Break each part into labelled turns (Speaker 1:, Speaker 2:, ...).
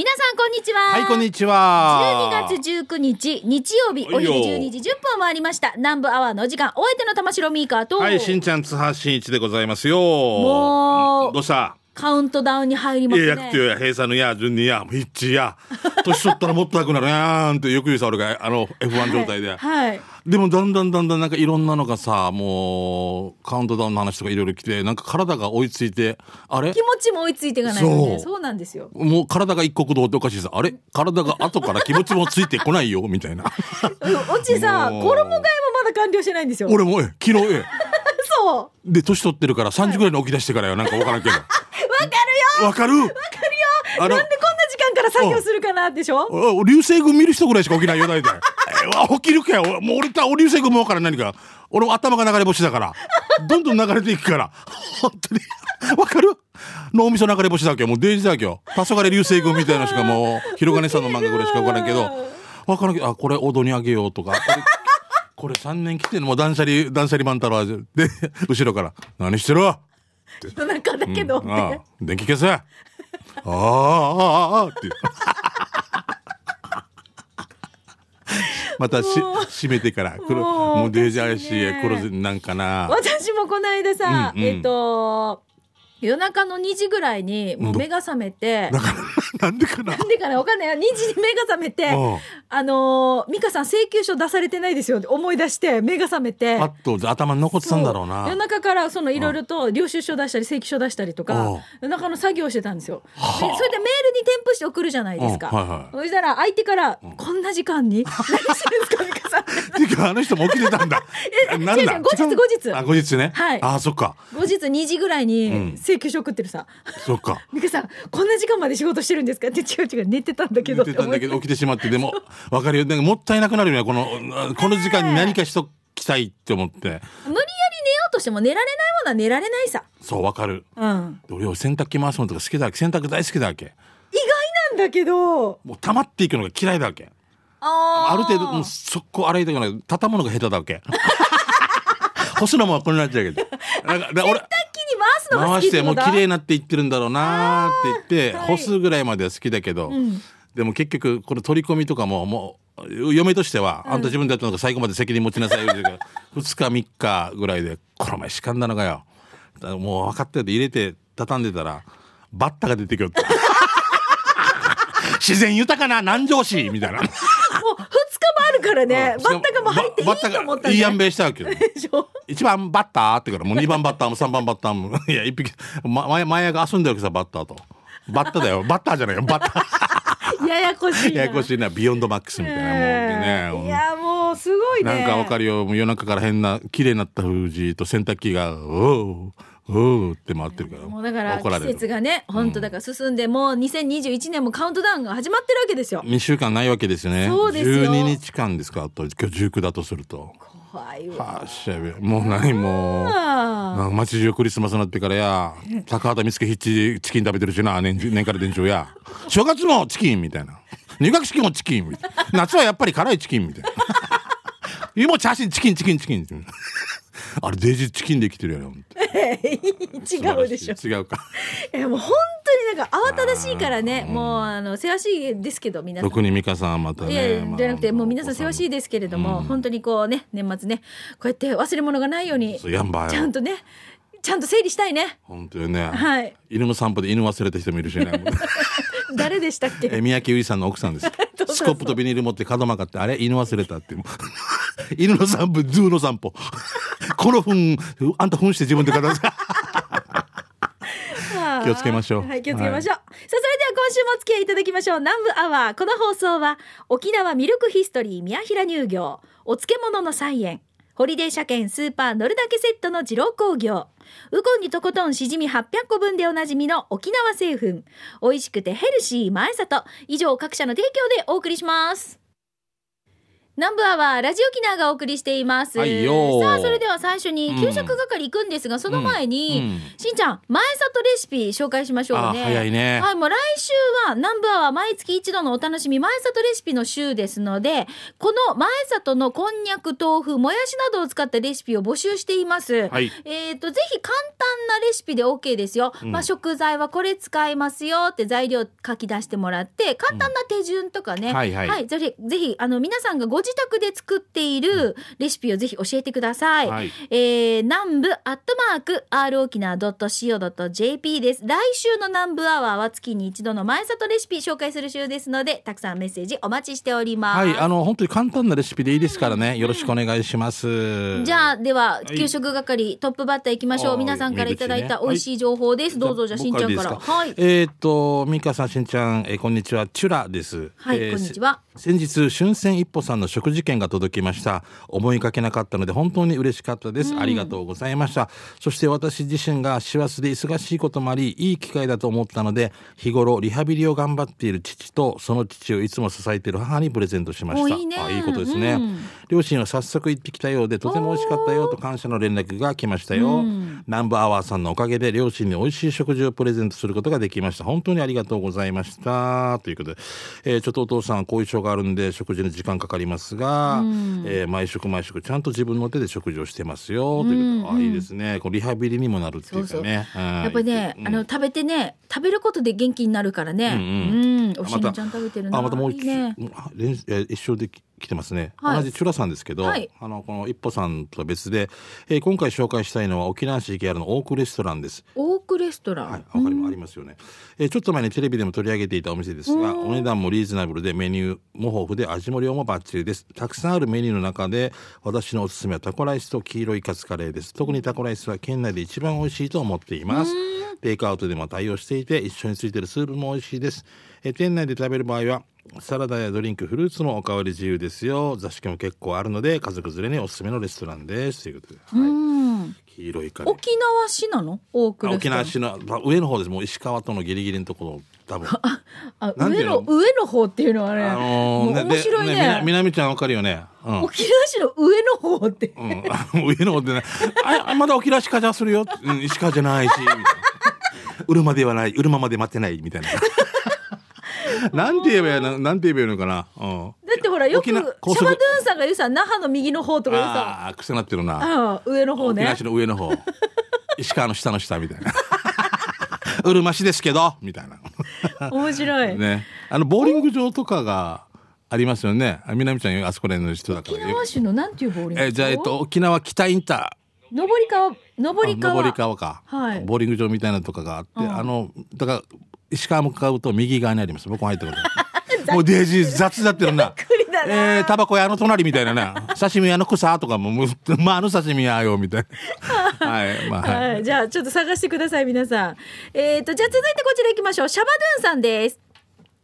Speaker 1: 皆さんこんにちは。
Speaker 2: はい、こんにちは。
Speaker 1: 12月19日日曜日お昼12時10分を回りました南部アワーのお時間お相手の玉城ミーカーと、
Speaker 2: はい、しんちゃん、津波しんいちでございますよ。
Speaker 1: もう
Speaker 2: どうした？
Speaker 1: カウントダウンに入りま
Speaker 2: い
Speaker 1: すね
Speaker 2: や、やくてよや、閉鎖のや、順にや、ヒッチや、年取ったらもっとなくなるやんってよく言うさ、俺が、あの、F1 状態で。
Speaker 1: はい
Speaker 2: でも、だんだんだんだんなんかいろんなのがさ、もう、カウントダウンの話とかいろいろ来て、なんか体が追いついて、あれ？
Speaker 1: 気持ちも追いついていかないので
Speaker 2: そ
Speaker 1: そううなんですよ。
Speaker 2: もう体が一国道っておかしいさ。あれ？体が後から気持ちもついてこないよみたいな。
Speaker 1: オチさ衣替えもまだ完了してないんですよ。
Speaker 2: 俺も、え、昨日、え、
Speaker 1: そう。
Speaker 2: で、年取ってるから3時ぐらいに起き出してからよ。なんかわからんけど。わ
Speaker 1: わかるよ。
Speaker 2: わかる？わかるよ。
Speaker 1: なんでこんな時間から作業するかなでしょ？
Speaker 2: あ流星群見る人ぐらいしか起きないよ、大体。えわ起きるかよ。もう俺た、流星群もわからん何か。俺も頭が流れ星だから。どんどん流れていくから。本当に。わかる？脳みそ流れ星だけもうデイジだけよ。黄昏流星群みたいなのしかもう、広金さんの漫画ぐらいしかわからんけど、わからんけど、あ、これ踊り上げようとか。これこれ3年来てんの？もう断捨離、断捨離万太郎で、後ろから、何してる？わ
Speaker 1: 夜中だけどって、
Speaker 2: ああ電気消せああああああってまたし閉めてから黒
Speaker 1: もう
Speaker 2: デージャーし
Speaker 1: おかしいね。
Speaker 2: 黒ずなんかな。
Speaker 1: 私もこの間さ、
Speaker 2: うんうん。
Speaker 1: えっと夜中の2時ぐらいにもう目が覚めて、
Speaker 2: だからなんでかな？
Speaker 1: なんでかな？わかんない。よ2時に目が覚めて
Speaker 2: うん。
Speaker 1: あのー美香さん請求書出されてないですよって思い出して目が覚めて。
Speaker 2: パッと頭に残ってたんだろうな。
Speaker 1: 夜中からそのいろいろと領収書出したり請求書出したりと
Speaker 2: うん。
Speaker 1: か夜中の作業してたんですよ。で
Speaker 2: はあ。
Speaker 1: それでメールに添付して送るじゃないですか、
Speaker 2: うん。はいはい。
Speaker 1: そしたら相手から「こんな時間に？何してるんですか？美香さん」
Speaker 2: っていうかあの人も起きてたんだ。
Speaker 1: え
Speaker 2: なんだ？
Speaker 1: 違う違う後日後日。
Speaker 2: あ後日ね。
Speaker 1: はい。
Speaker 2: あそっか。
Speaker 1: 後日2時ぐらいに
Speaker 2: ん。
Speaker 1: 請求書送ってるさ。
Speaker 2: そっか「
Speaker 1: 美香さんこんな時間まで仕事してるんですか? 」って違う違う寝てたんだけ
Speaker 2: 言
Speaker 1: ど。
Speaker 2: ってたんだけど起きてしまってでもわかるよ。なんかもったいなくなるよねこのこの時間に何かしときたいって思って。
Speaker 1: 無理やり寝ようとしても寝られないものは寝られないさ。
Speaker 2: そうわかる。
Speaker 1: うん。
Speaker 2: 俺は洗濯機回すのとか好きだわけ。洗濯大好きだわけ。
Speaker 1: 意外なんだけど。
Speaker 2: もう溜まっていくのが嫌いだわけ
Speaker 1: あ
Speaker 2: る程度もう速攻洗いたくない畳むのが下手だわけ。干すのもこんなっちゃうけど。なんかだから俺
Speaker 1: 洗濯機に回
Speaker 2: してもう綺麗になっていってるんだろうなーって言って、
Speaker 1: はい
Speaker 2: 干すぐらいまでは好きだけど、
Speaker 1: ん。
Speaker 2: でも結局これ取り込みとかももう嫁としては、あんた自分でやったのが最後まで責任持ちなさい言うてるから2日3日ぐらいでこの前しかんだのかよもう分かってて入れて畳んでたらバッタが出てきよって 自然豊かな南城市みたいな
Speaker 1: もう2日もあるからね。バッタがもう入っていいと思ったん
Speaker 2: がいいやんべいしたわけよ 一番バッターってからもう二番バッターも三番バッターも。いや一匹。ま前前が遊んでるわけさバッターと。バッターだよ。バッターじゃないよ。バッター。
Speaker 1: ややこしいな。
Speaker 2: ややこしいな。ビヨンドマックスみたいなもんでね。
Speaker 1: いやもうすごいね。
Speaker 2: なんかわかるよ。夜中から変な綺麗になった封じと洗濯機が「おう。おう」って回ってるから。
Speaker 1: もうだから季節がね本当だから進んでもう2021年もカウントダウンが始まってるわけですよ。
Speaker 2: 2週間ないわけですよね。
Speaker 1: そうですよ。
Speaker 2: 12日間ですかあと今日19だとすると。
Speaker 1: 怖いわ。
Speaker 2: はあしゃべもう何もう。
Speaker 1: あ
Speaker 2: なんか街中クリスマスになってからや高畑見つけヒッチチキン食べてるしな年中年から年中や。正月もチキンみたいな。入学式もチキンみたいな。夏はやっぱり辛いチキンみたいな。今もチャーシンチキンチキンチキン。あれデイジーチキンで生きてるよ
Speaker 1: ー 違うでしょ。
Speaker 2: 違うか。
Speaker 1: いやもう本当になんか慌ただしいからねもうあのせわしいですけど皆さん。
Speaker 2: 特に美香さんまた
Speaker 1: いやい
Speaker 2: ね
Speaker 1: じゃなくてもう皆さんせわしいですけれども、本当にこうね年末ねこうやって忘れ物がないようにちゃんとねちゃんと整理したいね。
Speaker 2: 本当にね、
Speaker 1: はい。
Speaker 2: 犬の散歩で犬忘れた人もいるしね。
Speaker 1: 誰でしたっけ？
Speaker 2: え三宅由里さんの奥さんです スコップとビニール持って角曲がってあれ？犬忘れたって 犬の散歩ズーの散歩。この糞あんた糞して自分で片付け。気をつけましょう。
Speaker 1: はい気をつけましょう、さあそれでは今週もお付き合いいただきましょう。南部アワーこの放送は沖縄ミルクヒストリー宮平乳業お漬物の菜園ホリデー車検スーパー乗るだけセットの二郎工業。ウコンにとことんしじみ800個分でおなじみの沖縄製粉。美味しくてヘルシー前里。以上各社の提供でお送りします。南部アワーラジオキナーがお送りしています。
Speaker 2: はいよ
Speaker 1: さあ、それでは最初に給食係行くんですが、その前に、
Speaker 2: うんうん
Speaker 1: しんちゃん、前里レシピ紹介しましょうね。
Speaker 2: あ早いね
Speaker 1: はい、もう来週は南部アワー毎月一度のお楽しみ前里レシピの週ですので、この前里のこんにゃく、豆腐、もやしなどを使ったレシピを募集しています。
Speaker 2: はい
Speaker 1: えっ、と、ぜひ簡単なレシピで OK ですよ。
Speaker 2: うん
Speaker 1: まあ、食材はこれ使いますよって材料書き出してもらって、簡単な手順とかね。
Speaker 2: うんはいはい
Speaker 1: ぜひ、ぜひ、あの、皆さんがご自宅で作っているレシピをぜひ教えてください。
Speaker 2: はい
Speaker 1: えー、南部アットマーク r 沖縄 .co.jp です。来週の南部アワーは月に一度の前里レシピ紹介する週ですので、たくさんメッセージお待ちしております。
Speaker 2: はい、あの、本当に簡単なレシピでいいですからね。よろしくお願いします。
Speaker 1: じゃあ、では、
Speaker 2: い
Speaker 1: 給食係、トップバッター行きましょう。
Speaker 2: はい
Speaker 1: 皆さんからいただいた
Speaker 2: はい
Speaker 1: 美味しい情報です。どうぞ、じゃあ、しんちゃんから。はい。
Speaker 2: えーっと、ミカさん、しんちゃん、えーこんにちは。チュラです。
Speaker 1: はい
Speaker 2: えー
Speaker 1: こんにちは
Speaker 2: せ先日、春戦一歩さんの食事券が届きました。思いかけなかったので、本当に嬉しかったです。ありがとうございました。そして私自身が師走で忙しいこともあり、いい機会だと思ったので、日頃リハビリを頑張っている父と、その父をいつも支えている母にプレゼントしました。
Speaker 1: おいいね
Speaker 2: あいいことですね。
Speaker 1: うん
Speaker 2: 両親は早速行ってきたようで、とても美味しかったよと感謝の連絡が来ましたよ。
Speaker 1: うん
Speaker 2: 南部アワーさんのおかげで両親に美味しい食事をプレゼントすることができました本当にありがとうございましたということで、えーちょっとお父さん後遺症があるんで食事に時間かかりますが、えー毎食毎食ちゃんと自分の手で食事をしてますよ。ということで、あいいですね。こうリハビリにもなるっていうかね。うん
Speaker 1: やっぱりね、
Speaker 2: うん。
Speaker 1: あの、食べてね、食べることで元気になるからね。う
Speaker 2: うんん、
Speaker 1: おしんちゃん食べてるな。
Speaker 2: あまたもう一
Speaker 1: いいね。
Speaker 2: 一緒でき来てますね、
Speaker 1: はい。
Speaker 2: 同じチュラさんですけど、
Speaker 1: はい。
Speaker 2: あのこの一歩さんとは別で、えー今回紹介したいのは沖縄市池原のオークレストランです。
Speaker 1: オークレストラン。
Speaker 2: はい、わかりますありますよね、えーちょっと前にテレビでも取り上げていたお店ですが、お値段もリーズナブルでメニューも豊富で味も量もバッチリです。たくさんあるメニューの中で私のおすすめはタコライスと黄色いカツカレーです。特にタコライスは県内で一番美味しいと思っていますテイクアウトでも対応していて一緒についてるスープも美味しいです、えー店内で食べる場合はサラダやドリンクフルーツもおかわり自由ですよ。座敷も結構あるので家族連れにおすすめのレストランです。ということで、はい。
Speaker 1: うん。
Speaker 2: 黄色いカレー。
Speaker 1: 沖縄市なの？オークレス
Speaker 2: 沖。縄市のまあ上の方です。もう石川とのギリギリのところ多分。
Speaker 1: あ上の上の方っていうのはね、
Speaker 2: あのー
Speaker 1: 面白いね。
Speaker 2: でみな南ちゃんわかるよね。うん、
Speaker 1: 沖縄市の上の方って、
Speaker 2: うん、上の方でね。あまだ沖縄市かじゃするよ、うん、石川じゃないしみたいなうるまではないうるままで待ってないみたいな。なんて言えばいいの？なんて言えばいいのかな、うん、
Speaker 1: だってほらよくシ
Speaker 2: 沖
Speaker 1: ャバドゥンさんが言うさ那覇の右の方とか言うさ。
Speaker 2: ああ癖なってるな。
Speaker 1: ああ上の方ね。
Speaker 2: 沖縄市の上の方。石川の下の下みたいな。うるま市ですけど。みたいな。
Speaker 1: 面白い、
Speaker 2: ね。あのボーリング場とかがありますよね。あ南ちゃんあそこら辺の人だから。
Speaker 1: 沖縄市のなんていうボーリング場？
Speaker 2: えーじゃあ、えっと、沖縄北インタ
Speaker 1: 上り川上り
Speaker 2: ー
Speaker 1: 川
Speaker 2: 上り川か、
Speaker 1: はい。
Speaker 2: ボーリング場みたいなのとかがあって、
Speaker 1: うん。
Speaker 2: あのだから石川向かうと右側にあります。僕も入ったこと もうデージ雑だってるな。
Speaker 1: な。
Speaker 2: えー、タバコ屋の隣みたいなね 刺身屋の草とかもまああの刺身屋よみたいな。はいまあはい、
Speaker 1: はい、じゃあちょっと探してください皆さん。えっ、とじゃあ続いてこちら行きましょう。シャバドゥンさんです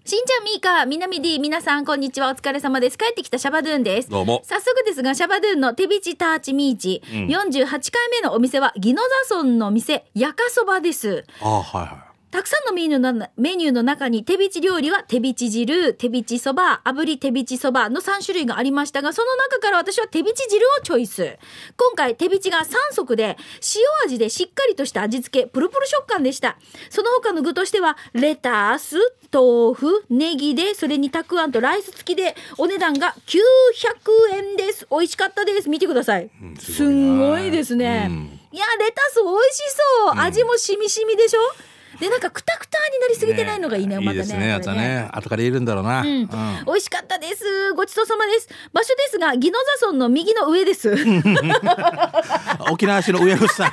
Speaker 1: しんちゃん、みーか、みなみ D、皆さん、こんにちは。お疲れ様です。帰ってきたシャバドゥンです。
Speaker 2: どうも
Speaker 1: 早速ですが、シャバドゥンの手びちターチミーチ、
Speaker 2: ん
Speaker 1: 48回目のお店は、ギノザ村の店、やかそばです。
Speaker 2: ああはいはい
Speaker 1: たくさんのメニューのメニューの中に手びち料理は手びち汁、手びちそば、炙り手びちそばの3種類がありましたが、その中から私は手びち汁をチョイス。今回手びちが3足で、塩味でしっかりとした味付け、プルプル食感でした。その他の具としては、レタス、豆腐、ネギで、それにたくあんとライス付きで、お値段が900円です。美味しかったです。見てください。
Speaker 2: ん
Speaker 1: す
Speaker 2: すごいなん
Speaker 1: ごいですね。
Speaker 2: うん
Speaker 1: いや、レタス美味しそう。味もしみしみでしょ？で、なんかくたくたになりすぎてないのがいいね、またね。
Speaker 2: いいですねあ
Speaker 1: ことれ
Speaker 2: ね後から入れるんだろうな、
Speaker 1: うん、美味しかったです。ごちそうさまです。場所ですが、宜野座村の右の上です。
Speaker 2: 沖縄市の上の下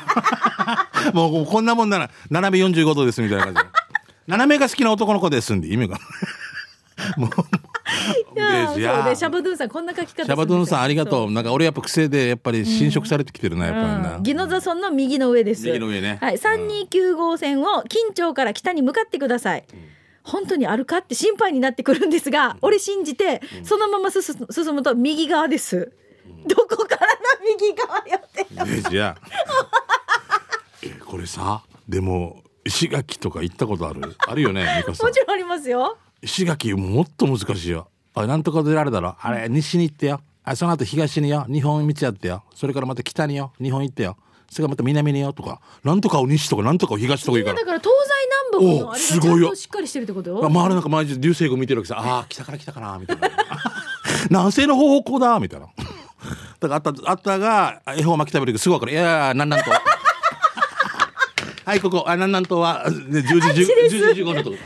Speaker 2: もうもうこんなもんなら斜め45度ですみたいな感じで斜めが好きな男の子ですんで意味が もう
Speaker 1: いやそうね、シャバドゥンさん、こんな書き方
Speaker 2: シャバドゥンさんありがと
Speaker 1: そう。
Speaker 2: なんか俺やっぱ癖でやっぱり侵食されてきてるな、やっぱりな、
Speaker 1: うん宜野座村の右の上です。
Speaker 2: 右の上ね。
Speaker 1: はい、三二九号線を近町から北に向かってください。本当にあるかって心配になってくるんですが、俺信じて、そのまま進進むと右側です。どこからの右側よって。
Speaker 2: ねじゃあ。えこれさでも石垣とか行ったことある？あるよね
Speaker 1: もちろんありますよ。
Speaker 2: 石垣もっと難しいよ。あなんとかであれだろあれ西に行ってよ。あその後東によ。日本道あってよ。それからまた北によ。日本行ってよ。それからまた南によとか。なんとかを西とかなんとかを東とか言うから。
Speaker 1: だから東西南北のあれがちゃん
Speaker 2: おすごいよ。
Speaker 1: としっかりしてるってこと？
Speaker 2: 周りなんか毎日流星群見てるわけさ。ああ北から来たかなみたいな。南西の方向だみたいな。だからあったあったが恵方巻き食べる時すぐ分かる。いやいや南南東。はいここ。あ南南東はで10時10 10時15のとこ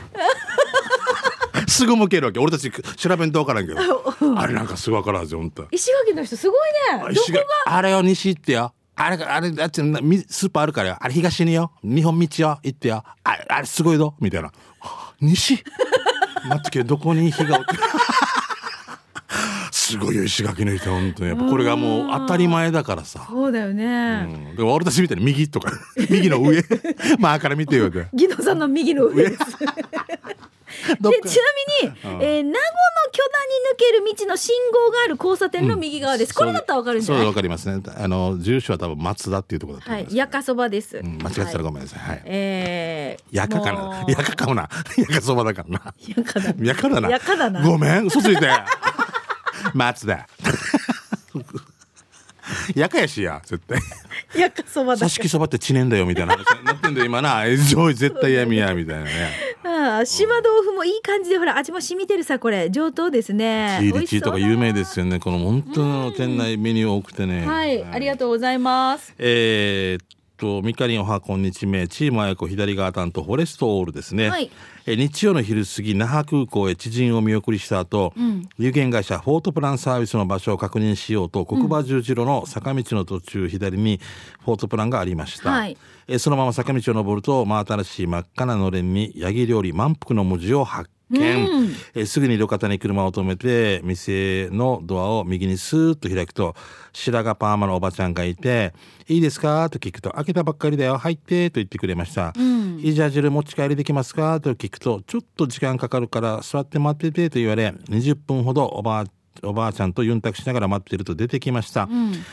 Speaker 2: すぐ向けるわけ。俺たち調べんと分からんけど。あれなんかすぐ分からんぜ本当
Speaker 1: 石垣の人すごいね。ど
Speaker 2: 石
Speaker 1: こ
Speaker 2: が？あれよ西行ってよ。あれがあれあっちのみスーパーあるからよ。あれ東によ。日本道よ行ってよ。あれあれすごいぞ。みたいな。はあ西？待ってけどこに火が すごいよ石垣の人本当に。やっぱこれがもう当たり前だからさ、
Speaker 1: そうだよね、
Speaker 2: うん、でも俺たちみたいに右とか右の上。まあから見てよ
Speaker 1: ギノさんの右の上です でちなみに、
Speaker 2: うん。
Speaker 1: えー名護の巨大に抜ける道の信号がある交差点の右側です、これだったらわかるんじゃ
Speaker 2: そう
Speaker 1: ない
Speaker 2: わかりますね。あの住所は多分松田っていうところだと思います、
Speaker 1: はい。やかそばです、
Speaker 2: うん間違ってたら
Speaker 1: はい
Speaker 2: ごめんなさい。はい、
Speaker 1: えー、
Speaker 2: やかかなやかかもな。やかそばだからな。
Speaker 1: やかだ
Speaker 2: やかだな。
Speaker 1: やかだな。
Speaker 2: ごめん、嘘ついて。松田。やかやしや、絶対。
Speaker 1: やかそばだ
Speaker 2: 組織そばって知念だよ、みたいな話になってんだよ、今な。え上位絶対闇や、みたいなね。
Speaker 1: 島豆腐もいい感じでほら味も染みてるさこれ。上等ですね。
Speaker 2: チーリチーとか有名です
Speaker 1: よ
Speaker 2: よね。この本当の店内メニュー多くてね。
Speaker 1: はい、ありがとうございます。
Speaker 2: えーっと、ミカリンおはこんにちめ、チームあやこ左側担当、フォレストオールですね。
Speaker 1: はい
Speaker 2: えー日曜の昼過ぎ、那覇空港へ知人を見送りした後、有限会社フォートプランサービスの場所を確認しようと、国馬十字路の坂道の途中左にフォートプランがありました。
Speaker 1: はい
Speaker 2: えーそのまま坂道を登ると、真新しい真っ赤なのれんに、ヤギ料理満腹の文字を発見。えーすぐに路肩に車を止めて、店のドアを右にスーッと開くと、白髪パーマのおばちゃんがいて、いいですか？と聞くと、開けたばっかりだよ、入って、と言ってくれました。いいジャージル持ち帰りできますか？と聞くと、ちょっと時間かかるから座って待っててと言われ、20分ほどおばあおばあちゃんとユンタクしながら待っていると出てきました。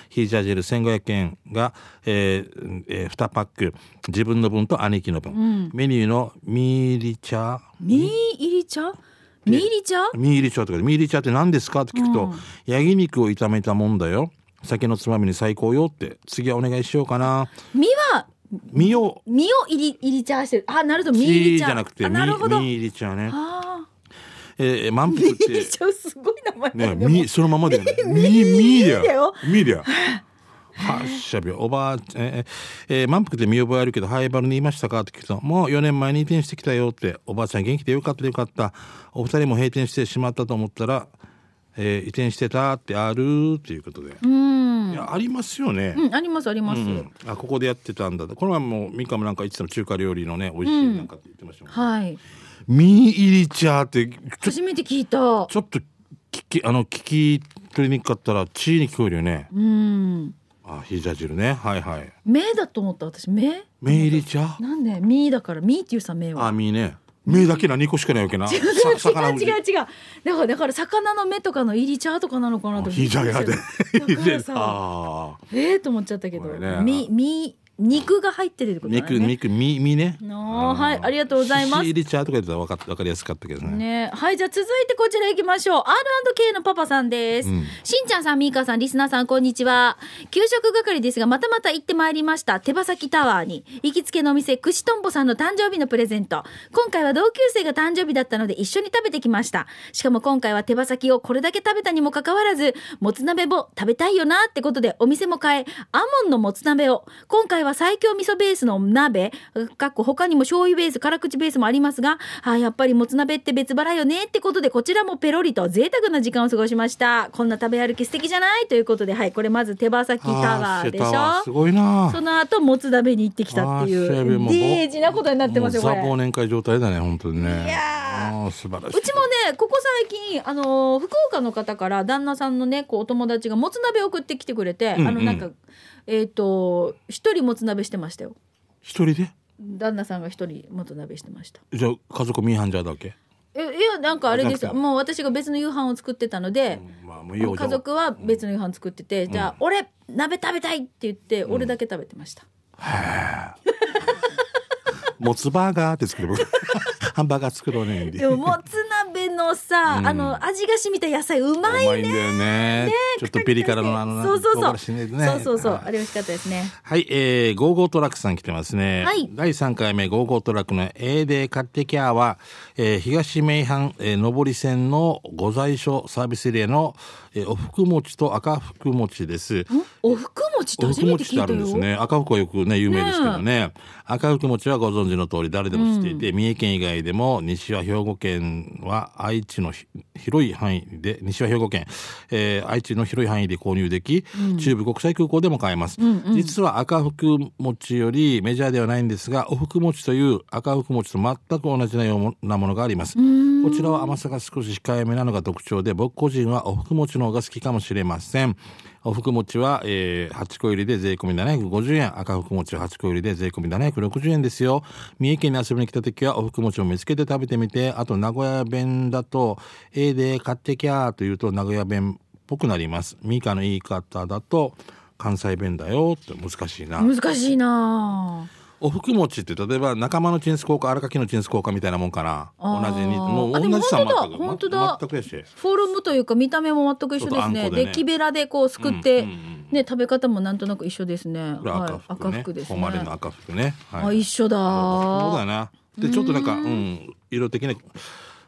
Speaker 2: ヒージャージェル1500円が、えーえー2パック、自分の分と兄貴の分。メニューのミーリチャー、
Speaker 1: ミー入り茶ミーリ茶
Speaker 2: ミーリチャーとかで、ミーリチャーって何ですかって聞くと、ヤギ肉を炒めたもんだよ。酒のつまみに最高よって。次はお願いしようかな。
Speaker 1: 身は
Speaker 2: 身を、
Speaker 1: 身を入り入り茶してる。あなるほど
Speaker 2: チ
Speaker 1: ミーリ茶
Speaker 2: ー。じゃなくて、
Speaker 1: あ
Speaker 2: ミ
Speaker 1: なるほど。
Speaker 2: ミーリチャーね。
Speaker 1: あ
Speaker 2: えー、満腹って。
Speaker 1: 茶すごい名前だ
Speaker 2: ね、
Speaker 1: ね
Speaker 2: みそのままだよね。み、みだよ。みだよ。はっしゃびおばあ、えーえー満腹で見覚えあるけど、ハイバルに言いましたか？って聞くと、もう4年前に移転してきたよって、おばあちゃん元気でよかったよかった。お二人も閉店してしまったと思ったら、えー移転してたってあるっていうことで。
Speaker 1: うん
Speaker 2: いや、ありますよね。
Speaker 1: うんありますあります、
Speaker 2: うんあここでやってたんだこれはもうミカもなんかいつも中華料理のね美味しいなんかって言ってましたもん、
Speaker 1: はい
Speaker 2: ミー入り茶って
Speaker 1: 初めて聞いた。
Speaker 2: ちょっと聞きあの聞き取りにくかったらチーに聞こえるよね。
Speaker 1: うん。
Speaker 2: あヒージャー汁ね。はいはい。
Speaker 1: 目だと思った私。目
Speaker 2: ミー？入り茶
Speaker 1: なんで？ミーだからミーっていうさ目は。
Speaker 2: あミーね。目だけな2個しかないわけな。
Speaker 1: 違う違う違う違う。だからだから魚の目とかの入り茶とかなのかなと思って
Speaker 2: ヒージャーやで。
Speaker 1: だからさ ええと思っちゃったけど。
Speaker 2: ね。
Speaker 1: みみ肉が入ってるってことだ
Speaker 2: 肉
Speaker 1: ね。
Speaker 2: 肉ミミね。
Speaker 1: のはいありがとうございます。
Speaker 2: ヒー入り茶とか言ったら分かっ分かりやすかったけどね。
Speaker 1: ね、はいじゃあ続いてこちら行きましょう。R&K のパパさんです、
Speaker 2: うん。
Speaker 1: しんちゃんさんみーかさんリスナーさんこんにちは。給食係ですがまたまた行ってまいりました。手羽先タワーに。行きつけのお店串とんぼさんの誕生日のプレゼント。今回は同級生が誕生日だったので一緒に食べてきました。しかも今回は手羽先をこれだけ食べたにもかかわらずもつ鍋も食べたいよなってことでお店も変えアモンのもつ鍋を。今回は最強味噌ベースの鍋。かっこ他にも醤油ベース辛口ベースもありますがあやっぱりもつ鍋って別腹よねってことでこちらもペロリと贅沢な時間を過ごしました。こんな食べ歩き素敵じゃないということではいこれまず手羽先タワーでし
Speaker 2: あタワーす
Speaker 1: ょ
Speaker 2: ごいな。
Speaker 1: その後もつ鍋に行ってきたってい
Speaker 2: う
Speaker 1: デージなことになってますよこれ。
Speaker 2: 忘年会状態だね本当にね。
Speaker 1: いや
Speaker 2: 素晴らしい。う
Speaker 1: ちもねここ最近あのー福岡の方から旦那さんのねこうお友達がもつ鍋送ってきてくれて、
Speaker 2: うんうん。
Speaker 1: あのなんかえっ、と一人もつ鍋してましたよ。
Speaker 2: 一人で？
Speaker 1: 旦那さんが一人もつ鍋してました。
Speaker 2: じゃあ家族ミーハンジャーだけ、
Speaker 1: えいやなんかあれですもう私が別の夕飯を作ってたので、
Speaker 2: まあもういいよ
Speaker 1: 家族は別の夕飯作ってて、じゃあ俺鍋食べたいって言って、俺だけ食べてました。
Speaker 2: もつバーガーって作るハンバーガー作ろうね
Speaker 1: でももつ鍋ののさ、
Speaker 2: うん。
Speaker 1: あの味が染みた野菜うまい
Speaker 2: うまいんだよね。ちょっとピリ辛のあの
Speaker 1: そうそうそう。
Speaker 2: ね。
Speaker 1: そうそうそう。
Speaker 2: はい。
Speaker 1: あれ美味しかったですね。
Speaker 2: はい、えー、ゴーゴートラックさん来てますね。
Speaker 1: はい。
Speaker 2: 第3回目ゴーゴートラックの A で買ってきゃは、えー、東名阪、えー、上り線の御在所サービスエリアの、えー、おふく餅と赤福餅です。
Speaker 1: おふく餅って初めて
Speaker 2: く餅ってあ
Speaker 1: 聞いたよ
Speaker 2: るんですね。赤福はよくね、有名ですけどね。赤福餅はご存知の通り誰でも知っていて、三重県以外でも西は兵庫県は愛知のひ広い範囲で、西は兵庫県、えー愛知の広い範囲で購入でき、中部国際空港でも買えます。実は赤福餅よりメジャーではないんですが、おふく餅という赤福餅と全く同じなようなものがあります。こちらは甘さが少し控えめなのが特徴で、僕個人はおふく餅の方が好きかもしれません。おふく餅は、えー、8個入りで税込み750円。赤福餅は8個入りで税込み760円ですよ。三重県に遊びに来た時はお福餅を見つけて食べてみて、あと名古屋弁だと、ええで買ってきゃーと言うと名古屋弁っぽくなります。ミカの言い方だと、関西弁だよって難しいな。
Speaker 1: 難しいな
Speaker 2: おふく餅って例えば仲間のチンス効果荒垣のチンス効果みたいなもんかな。同じにもう同じさ
Speaker 1: 本当だ。
Speaker 2: 全く
Speaker 1: フォルムというか見た目も全く一緒ですね。
Speaker 2: でね。
Speaker 1: で木べらでこうすくって、ね食べ方もなんとなく一緒ですね。
Speaker 2: 赤福ね、
Speaker 1: はい、赤福ですね。
Speaker 2: の赤福ね、はい。
Speaker 1: あ一緒だ。
Speaker 2: そうだよな。でちょっとなんかうん。色的に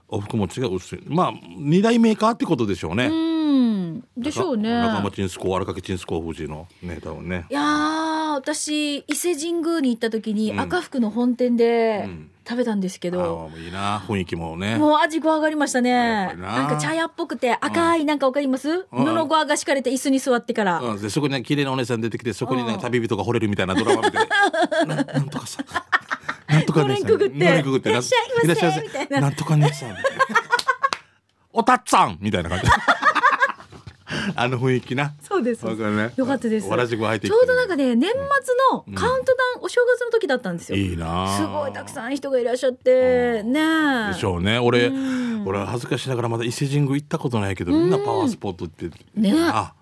Speaker 2: おふく餅が薄い。まあ二大メーカーってことでしょうね。
Speaker 1: うん。でしょうね。
Speaker 2: 仲間チンスコー荒垣チンスコー富士のね多分ね。
Speaker 1: いやー私伊勢神宮に行った時に
Speaker 2: うん。
Speaker 1: 赤福の本店で
Speaker 2: うん。
Speaker 1: 食べたんですけ
Speaker 2: あ
Speaker 1: ど、
Speaker 2: あいいな雰囲気もね。
Speaker 1: もう味怖がりました
Speaker 2: や
Speaker 1: ね
Speaker 2: な。
Speaker 1: なんか茶屋っぽくて赤いなんかわかります、
Speaker 2: うん。
Speaker 1: 布側が敷かれて椅子に座ってから、
Speaker 2: うん、でそこにね綺麗なお姉さん出てきてそこにね
Speaker 1: うん。
Speaker 2: 旅人が惚れるみたいなドラマ見て な。なんとかさ。なんとか姉さん。
Speaker 1: のれんくぐって。いらっしゃいませ。みたいな。
Speaker 2: なんとか姉さん。おたっつぁんみたいな感じ あの雰囲気な。
Speaker 1: そうです。
Speaker 2: ね。
Speaker 1: よかったです。
Speaker 2: わらじく入って
Speaker 1: ちょうどなんかね年末のカウントダウン、お正月の時だったんですよ。
Speaker 2: いいな。
Speaker 1: すごいたくさん人がいらっしゃって。ね。え
Speaker 2: でしょうね。俺
Speaker 1: うん。
Speaker 2: 俺は恥ずかしながらまだ伊勢神宮行ったことないけどみんなパワースポットって
Speaker 1: ね。
Speaker 2: あ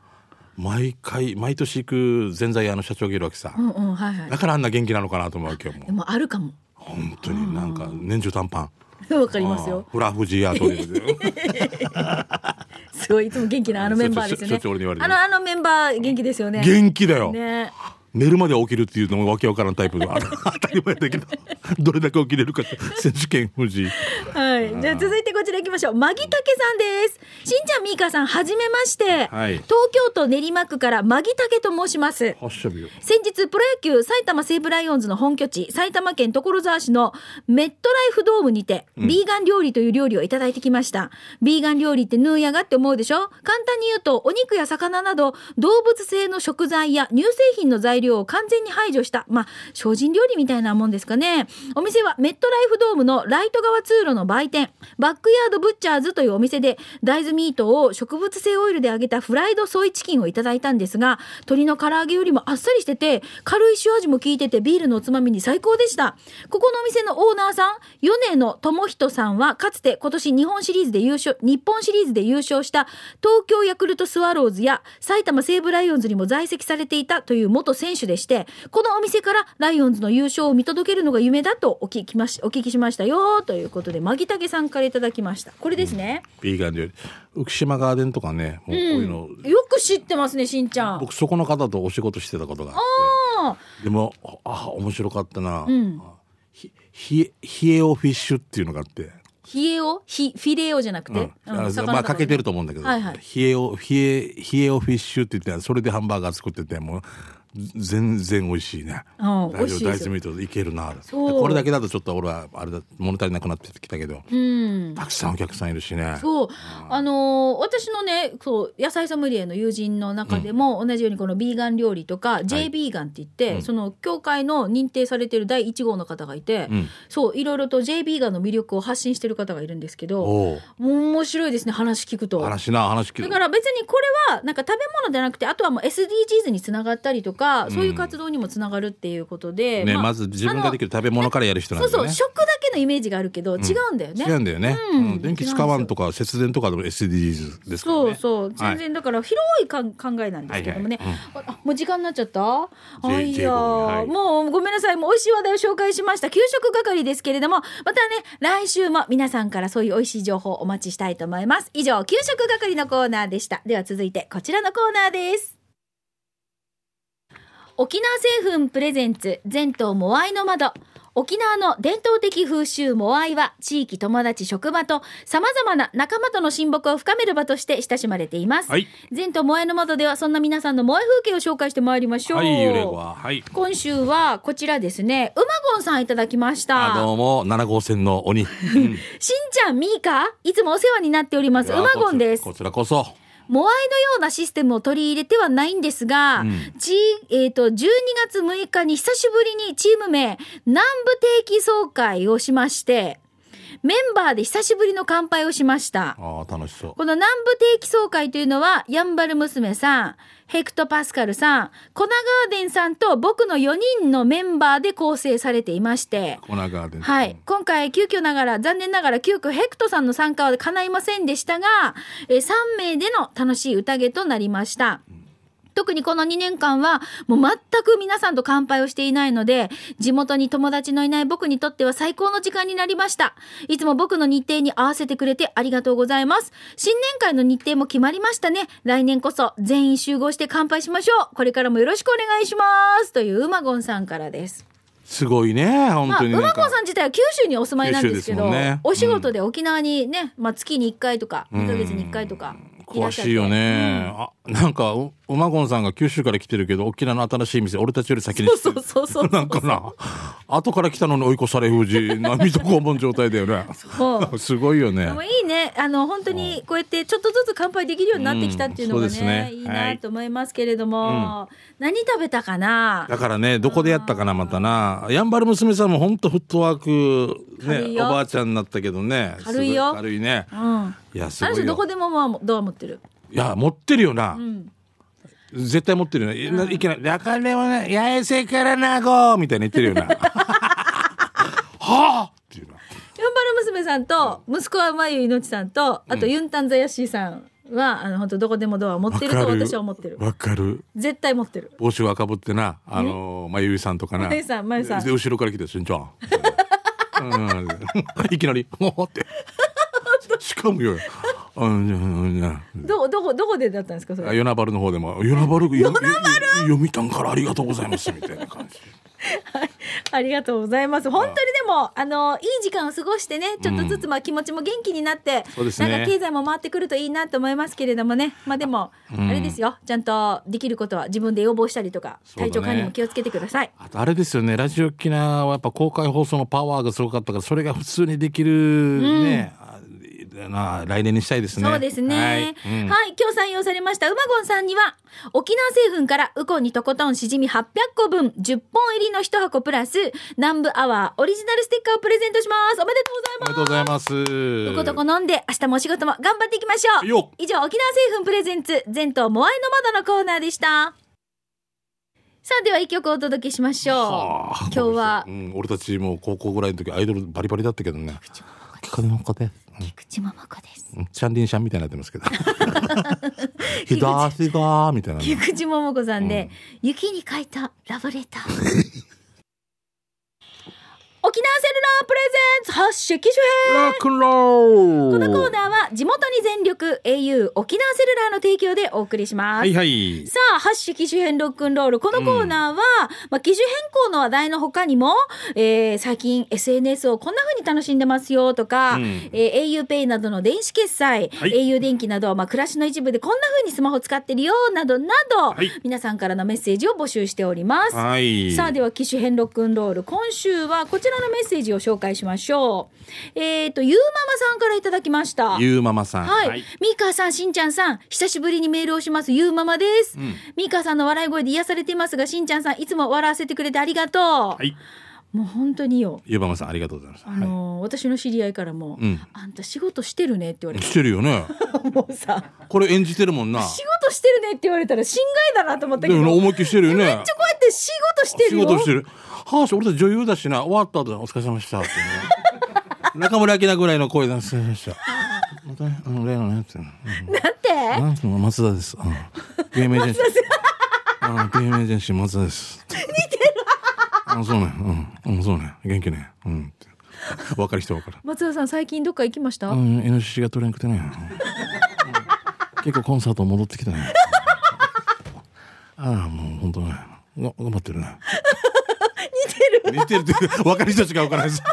Speaker 2: 毎回毎年行く全財屋の社長がいるわけさ
Speaker 1: うんうんはいはい。
Speaker 2: だからあんな元気なのかなと思うわけよもう。
Speaker 1: でもあるかも。
Speaker 2: 本当になんか年中短パン
Speaker 1: わかりますよ。
Speaker 2: フラフジアトリエで。
Speaker 1: すごいいつも元気なあのメンバーですよね。あのあのメンバー元気ですよね。
Speaker 2: 元気だよ、
Speaker 1: ね
Speaker 2: 寝るまで起きるっていうのもわけわからんタイプが 当たり前だけど どれだけ起きれるか選手権富士
Speaker 1: はい。じゃあ続いてこちら行きましょう。マギタケさんです。しんちゃんみーかさんはじめまして、
Speaker 2: はい。
Speaker 1: 東京都練馬区からマギタケと申します。先日プロ野球埼玉西武ライオンズの本拠地埼玉県所沢市のメットライフドームにて、ビーガン料理という料理をいただいてきました。ビーガン料理ってヌーヤがって思うでしょ？簡単に言うとお肉や魚など動物性の食材や乳製品の材料を完全に排除したまあ精進料理みたいなもんですかね。お店はメットライフドームのライト側通路の売店バックヤードブッチャーズというお店で大豆ミートを植物性オイルで揚げたフライドソイチキンをいただいたんですが鶏の唐揚げよりもあっさりしてて軽い塩味も効いててビールのおつまみに最高でした。ここのお店のオーナーさん米野智人さんはかつて今年日本シリーズで優勝日本シリーズで優勝した東京ヤクルトスワローズや埼玉西武ライオンズにも在籍されていたという元選手でしてこのお店からライオンズの優勝を見届けるのが夢だとお聞きましお聞きしましたよということでマギタケさんからいただきました。これですね、
Speaker 2: ビーガン料理浮島ガーデンとかねもうこういうの、
Speaker 1: よく知ってますねしんちゃん。
Speaker 2: 僕そこの方とお仕事してたことがあって。
Speaker 1: あ
Speaker 2: でもあ面白かったな、
Speaker 1: ん。
Speaker 2: ひひヒエオフィッシュっていうのがあって。
Speaker 1: ヒエオヒフィレオじゃなくて、
Speaker 2: うん。あの
Speaker 1: 魚
Speaker 2: まあかけてると思うんだけど、
Speaker 1: はいはい。
Speaker 2: ヒエオヒエヒエオフィッシュって言ってそれでハンバーガー作っててもう全然美味しいね、
Speaker 1: うん美
Speaker 2: 大丈夫
Speaker 1: 味し
Speaker 2: 大豆ミートでいけるな。これだけだとちょっと俺はあれだ物足りなくなってきたけど、
Speaker 1: うん。
Speaker 2: たくさんお客さんいるしね。
Speaker 1: そう。あのー私のねそう野菜ソムリエの友人の中でも、同じようにこのビーガン料理とか、J ビーガンって言って、
Speaker 2: うん。
Speaker 1: その協会の認定されてる第1号の方がいて、
Speaker 2: うん。
Speaker 1: そういろいろと J ビーガンの魅力を発信してる方がいるんですけど面白いですね話聞くと。
Speaker 2: 話な話聞く。
Speaker 1: だから別にこれはなんか食べ物じゃなくてあとはもう SDGs につながったりとかか、そういう活動にもつながるっていうことで、
Speaker 2: ね、まず自分ができる食べ物からやる人なんだよね。
Speaker 1: そうそう食だけのイメージがあるけど、違うんだよね。
Speaker 2: 違うんだよね、
Speaker 1: うん。
Speaker 2: うん。電気使わんとか節電とかでも SDGs ですからね。
Speaker 1: そうそう。全然だから広いかん考えなんですけどもね、あもう時間になっちゃった？あ
Speaker 2: ぜ
Speaker 1: いやー、
Speaker 2: はい。
Speaker 1: もうごめんなさい。もう美味しい話題を紹介しました。給食係ですけれども。またね来週も皆さんからそういう美味しい情報をお待ちしたいと思います。以上給食係のコーナーでした。では続いてこちらのコーナーです沖縄製粉プレゼンツ全島モアイの窓沖縄の伝統的風習モアイは地域友達職場と様々な仲間との親睦を深める場として親しまれています、
Speaker 2: はい。
Speaker 1: 全島モアイの窓ではそんな皆さんのモアイ風景を紹介してまいりましょう、
Speaker 2: はい、ゆれは。はい。
Speaker 1: 今週はこちらですね。うまごんさんいただきました。
Speaker 2: あどうも、7号線の鬼。うん。
Speaker 1: しんちゃんみーか？いつもお世話になっております。うまごんです。
Speaker 2: こちらこそ。
Speaker 1: モアイのようなシステムを取り入れてはないんですが、
Speaker 2: うん
Speaker 1: ちえー、と12月6日に久しぶりにチーム名南部定期総会をしましてメンバーで久しぶりの乾杯をしました。
Speaker 2: ああ、楽しそう。
Speaker 1: この南部定期総会というのは、ヤンバル娘さん、ヘクトパスカルさん、コナガーデンさんと僕の4人のメンバーで構成されていまして、
Speaker 2: コナガーデン。
Speaker 1: はい。。今回、急遽ながら、残念ながら、急遽ヘクトさんの参加は叶いませんでしたが、えー3名での楽しい宴となりました。特にこの2年間は、もう全く皆さんと乾杯をしていないので、地元に友達のいない僕にとっては最高の時間になりました。いつも僕の日程に合わせてくれてありがとうございます。新年会の日程も決まりましたね。来年こそ全員集合して乾杯しましょう。これからもよろしくお願いします。といううまごんさんからです。
Speaker 2: すごいね、本
Speaker 1: まあ、
Speaker 2: 当になんか。
Speaker 1: 馬子さん自体は九州にお住まいなんですけど
Speaker 2: ね
Speaker 1: お仕事で沖縄にね、まあ、月に1回とか2ヶ月に1回とかいらっしゃって
Speaker 2: 詳しいよね。あ、なんか、う馬ゴンさんが九州から来てるけど、沖縄の新しい店、俺たちより先に
Speaker 1: そうそうそうそう
Speaker 2: なんかな、後から来たのに追い越され封じ、な水戸黄門状態だよね。
Speaker 1: そう。
Speaker 2: すごいよね。
Speaker 1: で。もいいね。あの本当にこうやってちょっとずつ乾杯できるようになってきたっていうのが
Speaker 2: うんそうです
Speaker 1: ね,、
Speaker 2: ね
Speaker 1: いいなと思いますけれども、何食べたかな？
Speaker 2: だからね、どこでやったかな、またな。やんばる娘さんも本当フットワーク、ね、おばあちゃんになったけどね。
Speaker 1: 軽いよ。
Speaker 2: 軽いね。
Speaker 1: うん。
Speaker 2: いや、すごいよ。
Speaker 1: 人どこでもまあドア持ってる。
Speaker 2: いや、持ってるよな。
Speaker 1: う。ん
Speaker 2: 絶対持ってるよね。いないけない。だからね、八重瀬からなごみたいに言ってるよな。はあっていうな。
Speaker 1: やんばる娘さんと息子はまゆいのちさんとあとユンタンザヤシーさんは、あの本当どこでもドア持ってると私は思ってる
Speaker 2: わかる。
Speaker 1: 絶対持ってる
Speaker 2: 帽子はかぶってな、あの、まゆいさんとかな。
Speaker 1: まゆさんまゆさん
Speaker 2: で、後ろから来て、しんちゃん。うん、いきなり、もうって。しかもよ。うん、うん、うん。
Speaker 1: どこ どこどこでだったんですかそれ？
Speaker 2: あ与那原の方でも、与那原、よよ読みたんからありがとうございます、みたいな感じ。
Speaker 1: ありがとうございます。本当にでも、あの、いい時間を過ごしてね、ちょっとずつ、まあ気持ちも元気になって、
Speaker 2: そうですね
Speaker 1: なんか経済も回ってくるといいなと思いますけれどもね。まあでも、あれですよ。ちゃんとできることは自分で予防したりとか、体調管理も気をつけてください。
Speaker 2: あとあれですよね、ラジオ沖縄はやっぱ公開放送のパワーがすごかったから、それが普通にできるね、あな来年にしたいですね。
Speaker 1: そうですね。は、
Speaker 2: はいい。うん
Speaker 1: 今日採用されましたうまごんさんには、沖縄製粉からウコンにとことんしじみ800個分、10本入りの1箱プラス、南部アワーオリジナルステッカーをプレゼントします。おめでとうございます。
Speaker 2: おめでとうございます。
Speaker 1: うことこ飲んで、明日もお仕事も頑張っていきましょう。以上、沖縄製粉プレゼンツ、全島モアイの窓のコーナーでした。さあ、では一曲お届けしましょう。
Speaker 2: はあ
Speaker 1: 今日は
Speaker 2: う、ん、俺たちも高校ぐらいの時アイドルバリバリだったけどね。菊池の子で。
Speaker 1: 菊池桃子です。
Speaker 2: うんシャンディンシャンみたいになってますけど。東がみたいなね。
Speaker 1: 菊池桃子さんで、雪に書いたラブレター。沖縄セルラープレゼンツ発色機種編
Speaker 2: ロックンロー
Speaker 1: このコーナーは地元に全力 au 沖縄セルラーの提供でお送りします。
Speaker 2: はいはい。
Speaker 1: さあ、ハッシュ機種変ロックンロール。このコーナーは、まあ、機種変更の話題の他にも、えー最近 SNS をこんな風に楽しんでますよとか、
Speaker 2: うん
Speaker 1: えー auPay などの電子決済、
Speaker 2: はい
Speaker 1: au 電気など、まあ、暮らしの一部でこんな風にスマホ使ってるよ、などなど、
Speaker 2: はい
Speaker 1: 皆さんからのメッセージを募集しております。
Speaker 2: はい。
Speaker 1: さあでは機種変ロックンロール今週はこちらのメッセージを紹介しましょうえっ、とゆうママさんからいただきました
Speaker 2: ゆうママさん。
Speaker 1: はい、ミーカーさん、しんちゃんさん、久しぶりにメールをします。ゆうママです。
Speaker 2: ん
Speaker 1: ミーカーさんの笑い声で癒されていますが、しんちゃんさん、いつも笑わせてくれてありがとう。
Speaker 2: はい。
Speaker 1: もう本当によ。
Speaker 2: ゆうママさんありがとうございます。
Speaker 1: あのー私の知り合いからも、
Speaker 2: うん
Speaker 1: あんた仕事してるねって言われ
Speaker 2: はい。してるよね。
Speaker 1: て、もうさ、
Speaker 2: これ演じてるもんな。
Speaker 1: 仕事してるねって言われたら心外だなと思ったけど。
Speaker 2: でも思いっきりしてるよね
Speaker 1: めっちゃこうやって仕事してる
Speaker 2: 仕
Speaker 1: よ。
Speaker 2: 事してるはあ俺たち女優だしな終わった後でお疲れ様でしたって、ね、中村明菜ぐらいの声で「すいませんでした」またねあの例のねって、うん
Speaker 1: なんて？
Speaker 2: なん松田です。うん。PM エージェンシー松田です。似てる。あ、そうね。うん。うん、そうね。元気ね。うん。ってわかる人わかる。
Speaker 1: 松田さん最近どっか行きました、
Speaker 2: うん、イノシシが取れなくてね。うん結構コンサート戻ってきたね。ああ、もう本当ね。が頑張ってるね。似てる。って、わかる人しかわからないです。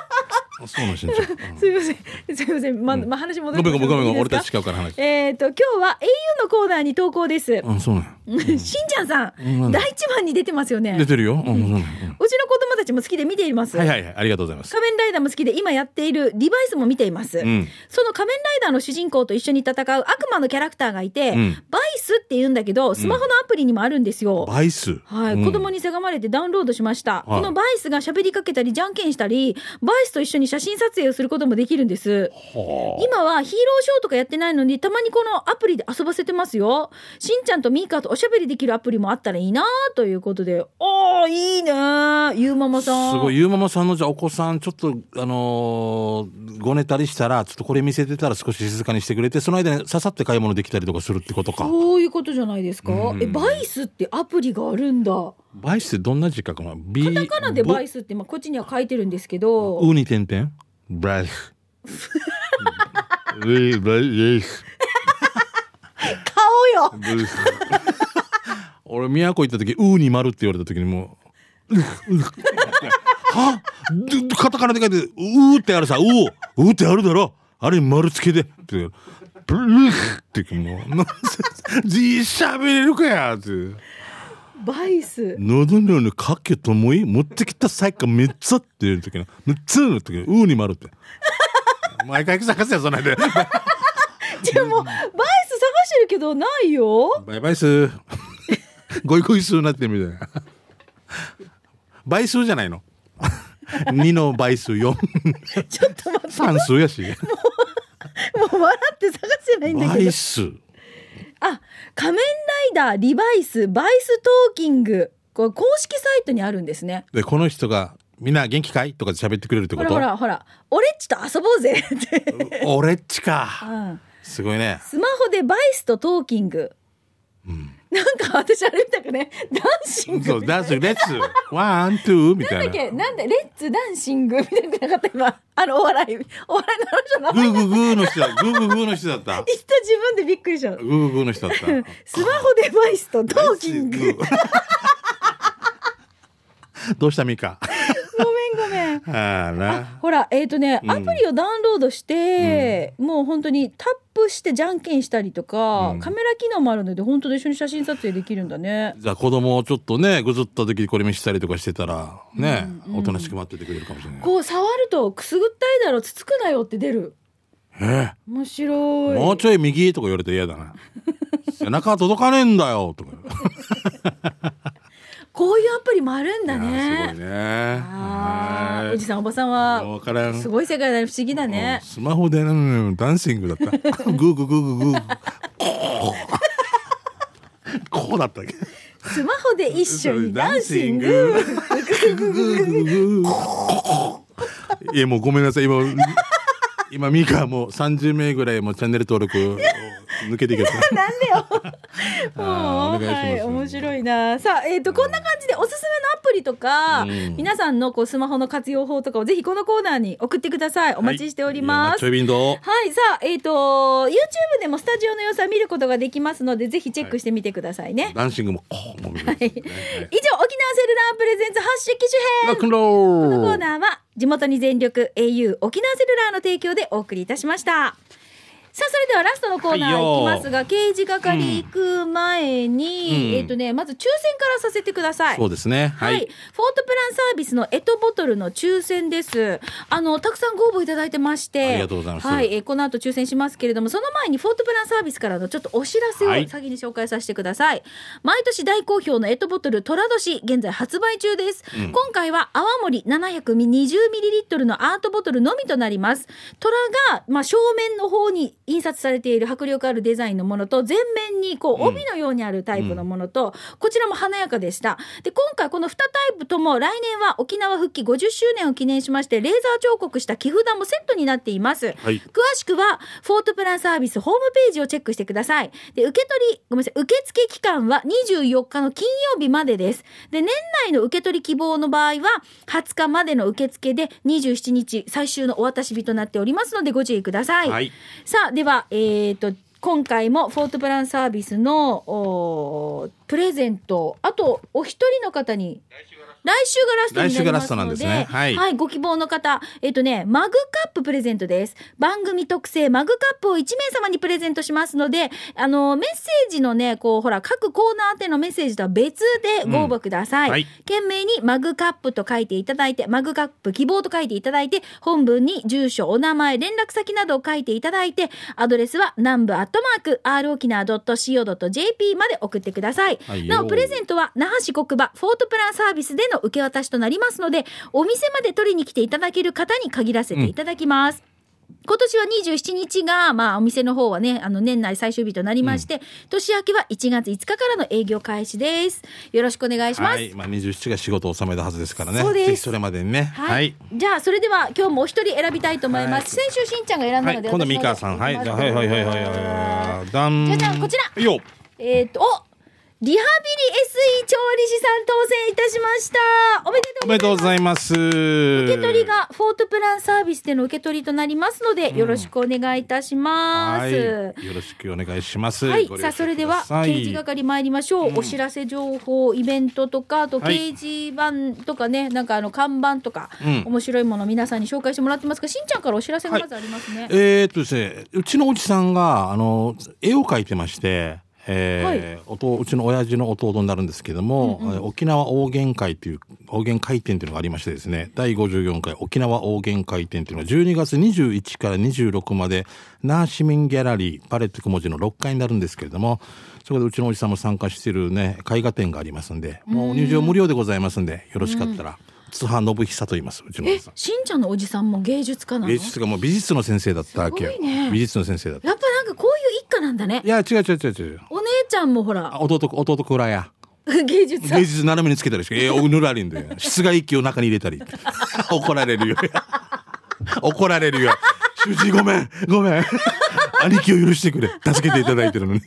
Speaker 2: あそうなんしんちゃん。うん
Speaker 1: すいません。すいません。ま、まあ、話戻って
Speaker 2: ごめんごめんごめんごめん。俺たち
Speaker 1: ち。
Speaker 2: 違うから話。
Speaker 1: えっ、と、今日は au のコーナーに投稿です。
Speaker 2: うん、そうね。
Speaker 1: しんちゃんさん、第一番に出てますよね。
Speaker 2: 出てるよ。うん、そ
Speaker 1: たちも好きで見ています。
Speaker 2: はいはいはい。ありがとうございます。
Speaker 1: 仮面ライダーも好きで今やっているリバイスも見ています、
Speaker 2: うん。
Speaker 1: その仮面ライダーの主人公と一緒に戦う悪魔のキャラクターがいて、
Speaker 2: うん。
Speaker 1: バイスって言うんだけどスマホのアプリにもあるんですよ、
Speaker 2: バイス？
Speaker 1: はい、
Speaker 2: うん。
Speaker 1: 子供にせがまれてダウンロードしました、このバイスが喋りかけたりじゃんけんしたりバイスと一緒に写真撮影をすることもできるんです。
Speaker 2: はあ。
Speaker 1: 今はヒーローショーとかやってないのにたまにこのアプリで遊ばせてますよ。しんちゃんとミーカーとおしゃべりできるアプリもあったらいいなということで。おーいいねゆうママさん
Speaker 2: すごい、ゆうママさんのじゃあお子さん、ちょっと、あのーごねたりしたら、ちょっとこれ見せてたら少し静かにしてくれて、その間にささって買い物できたりとかするってことか。
Speaker 1: そういうことじゃないですか、
Speaker 2: うん
Speaker 1: えバイスってアプリがあるんだ
Speaker 2: バイスってどんな字書くの ?B。
Speaker 1: カタカナでバイスって、まあ、こっちには書いてるんですけど
Speaker 2: うに点々バイス。えバイス。
Speaker 1: 顔よ
Speaker 2: バイス俺、宮古行った時、うに丸って言われた時にもう は？どカタカナで書いて、うーってあるさ、うー、うーってあるだろ。あれに丸つけて。ってブルーってもう、な字しゃべれるかやって。
Speaker 1: バイス
Speaker 2: 喉のにかけともい持ってきた際かめっつって言う時の、めっつの時うーに丸って。毎回探せよ、そんなんで。
Speaker 1: でもバイス探してるけどないよ
Speaker 2: バイバイス。ゴイゴイスーなってみたいな。倍数じゃないの。2の倍数4。
Speaker 1: ちょっと待って
Speaker 2: 算数やし。
Speaker 1: もう笑って探せないんだけど
Speaker 2: 倍数。
Speaker 1: あ仮面ライダーリバイスバイストーキングこれ公式サイトにあるんですね
Speaker 2: で、この人が、みんな元気かい？とかで喋ってくれるって
Speaker 1: ほら
Speaker 2: こと？
Speaker 1: ほらほら俺っちと遊ぼうぜって、
Speaker 2: 俺っちか。
Speaker 1: うん
Speaker 2: すごいね。
Speaker 1: スマホでバイスとトーキング
Speaker 2: うん。
Speaker 1: なんか私あれ見たかね？ dancing。
Speaker 2: そう、 dance、let's、one、two みた
Speaker 1: な。んだっ
Speaker 2: いな。
Speaker 1: け？なんで let's dancing みたいなかった今。あのお笑い。お笑いの人の名前
Speaker 2: グーグーグーの人だ。グーグーグーの人だった。
Speaker 1: 言った自分でびっくりした。
Speaker 2: グーグーグーの人だった。
Speaker 1: スマホでバイスとトーキング。
Speaker 2: どうしたミカ？
Speaker 1: ごめん
Speaker 2: ああな。
Speaker 1: ほらえっ、とね
Speaker 2: うん
Speaker 1: アプリをダウンロードして、もう本当にタップしてじゃんけんしたりとか、
Speaker 2: うん
Speaker 1: カメラ機能もあるので本当に一緒に写真撮影できるんだね
Speaker 2: じゃあ子供をちょっとね、ぐずった時にこれ見せたりとかしてたら、ね、
Speaker 1: うんうん
Speaker 2: おとなしく待っててくれるかもしれない。
Speaker 1: こう触るとくすぐったいだろつつくなよって出る
Speaker 2: え？
Speaker 1: 面白い
Speaker 2: もうちょい右とか言われて嫌だな。背中届かねえんだよとか。
Speaker 1: こういうアプリもあるんだね
Speaker 2: すごいね。
Speaker 1: おじさんおばさん
Speaker 2: わ
Speaker 1: は。すごい世界だね不思議だね
Speaker 2: うんスマホで、うんダンシングだった。グーグーグーグーグー。こうだったっけ？
Speaker 1: スマホで一緒にダンシング
Speaker 2: グーグーグーグーいやもうごめんなさい今今ミカもう30名ぐらいもうチャンネル登録抜けていけた
Speaker 1: なんでよ
Speaker 2: あーお願いします
Speaker 1: はい、面白いな。さあ、えっ、と、こんな感じでおすすめのアプリとか、
Speaker 2: うん
Speaker 1: 皆さんのこうスマホの活用法とかをぜひこのコーナーに送ってください。お待ちしております。
Speaker 2: ちょいビンド
Speaker 1: はい、さあ、えっ、と、YouTube でもスタジオの様子は見ることができますので、ぜひチェックしてみてくださいね。
Speaker 2: dancing もねはい
Speaker 1: 以上、沖縄セルラー presents 発色機種編。このコーナーは地元に全力 au 沖縄セルラーの提供でお送りいたしました。さあそれではラストのコーナーいきますが、刑事係行く前に、
Speaker 2: うん
Speaker 1: えっ、とねまず抽選からさせてください。
Speaker 2: そうですね
Speaker 1: は、
Speaker 2: はいい
Speaker 1: フォートプランサービスのエトボトルの抽選です。あのたくさんご応募いただいてまして、
Speaker 2: ありがとうございます
Speaker 1: はい、えーこの後抽選しますけれども、その前にフォートプランサービスからのちょっとお知らせを
Speaker 2: はい
Speaker 1: 先に紹介させてください。毎年大好評のエトボトルトラ年現在発売中です。
Speaker 2: うん
Speaker 1: 今回は泡盛 720ml のアートボトルのみとなります。トラがまあ正面の方に印刷されている迫力あるデザインのものと全面にこう
Speaker 2: うん。
Speaker 1: 帯のようにあるタイプのものと、こちらも華やかでした。で今回この2タイプとも来年は沖縄復帰50周年を記念しましてレーザー彫刻した木札もセットになっています、
Speaker 2: はい。
Speaker 1: 詳しくはフォートプランサービスホームページをチェックしてください。で受け取りごめんなさい受付期間は24日の金曜日までです。で年内の受け取り希望の場合は20日までの受付で27日最終のお渡し日となっておりますのでご注意ください、
Speaker 2: はい。
Speaker 1: さあではえっ、と今回もフォートプランサービスのおプレゼントあとお一人の方に来週がラストになりますので
Speaker 2: 来週がラストなんですね。はい。
Speaker 1: ご希望の方えっ、とねマグカッププレゼントです。番組特製マグカップを1名様にプレゼントしますのであのメッセージのねこうほら各コーナー宛てのメッセージとは別でご応募ください、
Speaker 2: うんはい。
Speaker 1: 懸命にマグカップと書いていただいてマグカップ希望と書いていただいて本文に住所お名前連絡先などを書いていただいてアドレスは南部アットマーク r 沖縄 .co.jp まで送ってください、
Speaker 2: はいよ
Speaker 1: なおプレゼントは那覇市国場フォートプランサービスでの受け渡しとなりますのでお店まで取りに来ていただける方に限らせていただきます、今年は27日が、まあ、お店の方はね、あの、年内最終日となりまして、年明けは1月5日からの営業開始です。よろしくお願いします。
Speaker 2: はい、まあ、27が仕事を収めたはずですからね。
Speaker 1: そうです。
Speaker 2: それまでにね。
Speaker 1: はい、じゃあそれでは今日もお一人選びたいと思います、
Speaker 2: はい。
Speaker 1: 先週しんちゃんが選んだ
Speaker 2: はい、
Speaker 1: ので、
Speaker 2: 今度
Speaker 1: 私の
Speaker 2: 三川さん、はい、
Speaker 1: 方
Speaker 2: じゃあはい、はい、はい、はい、はい。
Speaker 1: じゃじゃんこちら
Speaker 2: よ。
Speaker 1: えっ、とおリハビリ SE 調理師さん当選いたしました。おめでとう
Speaker 2: ございます。
Speaker 1: 受け取りがフォートプランサービスでの受け取りとなりますので、よろしくお願いいたします。
Speaker 2: はい、よろしくお願いします。
Speaker 1: はい。さあそれでは
Speaker 2: ください
Speaker 1: 刑事係参りましょう、お知らせ情報イベントとかあと
Speaker 2: はい。
Speaker 1: 掲示板とかね、なんかあの看板とか、
Speaker 2: うん。
Speaker 1: 面白いもの皆さんに紹介してもらってますがしんちゃんからお知らせがまずありますね、
Speaker 2: えーっとですね、うちのおじさんが、あの、絵を描いてまして、えーおとうちの親父の弟になるんですけども、えー沖縄大言会という大言会展というのがありましてですね第54回沖縄大言会展というのが12月21から26まで那覇市民ギャラリーパレット小文字の6階になるんですけれどもそこでうちのおじさんも参加しているね絵画展がありますんでもう入場無料でございますんでよろしかったら津波信久と言いますうちのお
Speaker 1: え。しんちゃんのおじさんも芸術家なの？
Speaker 2: 芸術がもう美術の先生だったわけよ。
Speaker 1: すごいね。
Speaker 2: 美術の先生だった。
Speaker 1: やっぱなんかこういう一家なんだね。
Speaker 2: いや違う違う違う違う
Speaker 1: お姉ちゃんもほら。
Speaker 2: あ弟弟くらや
Speaker 1: 芸術家。
Speaker 2: 芸術斜めにつけたりしてえー、ぬらりんで室外機を中に入れたり。怒られるよ。怒られるよ。主治ごめんごめん。兄貴を許してくれ。助けていただいてるのに。い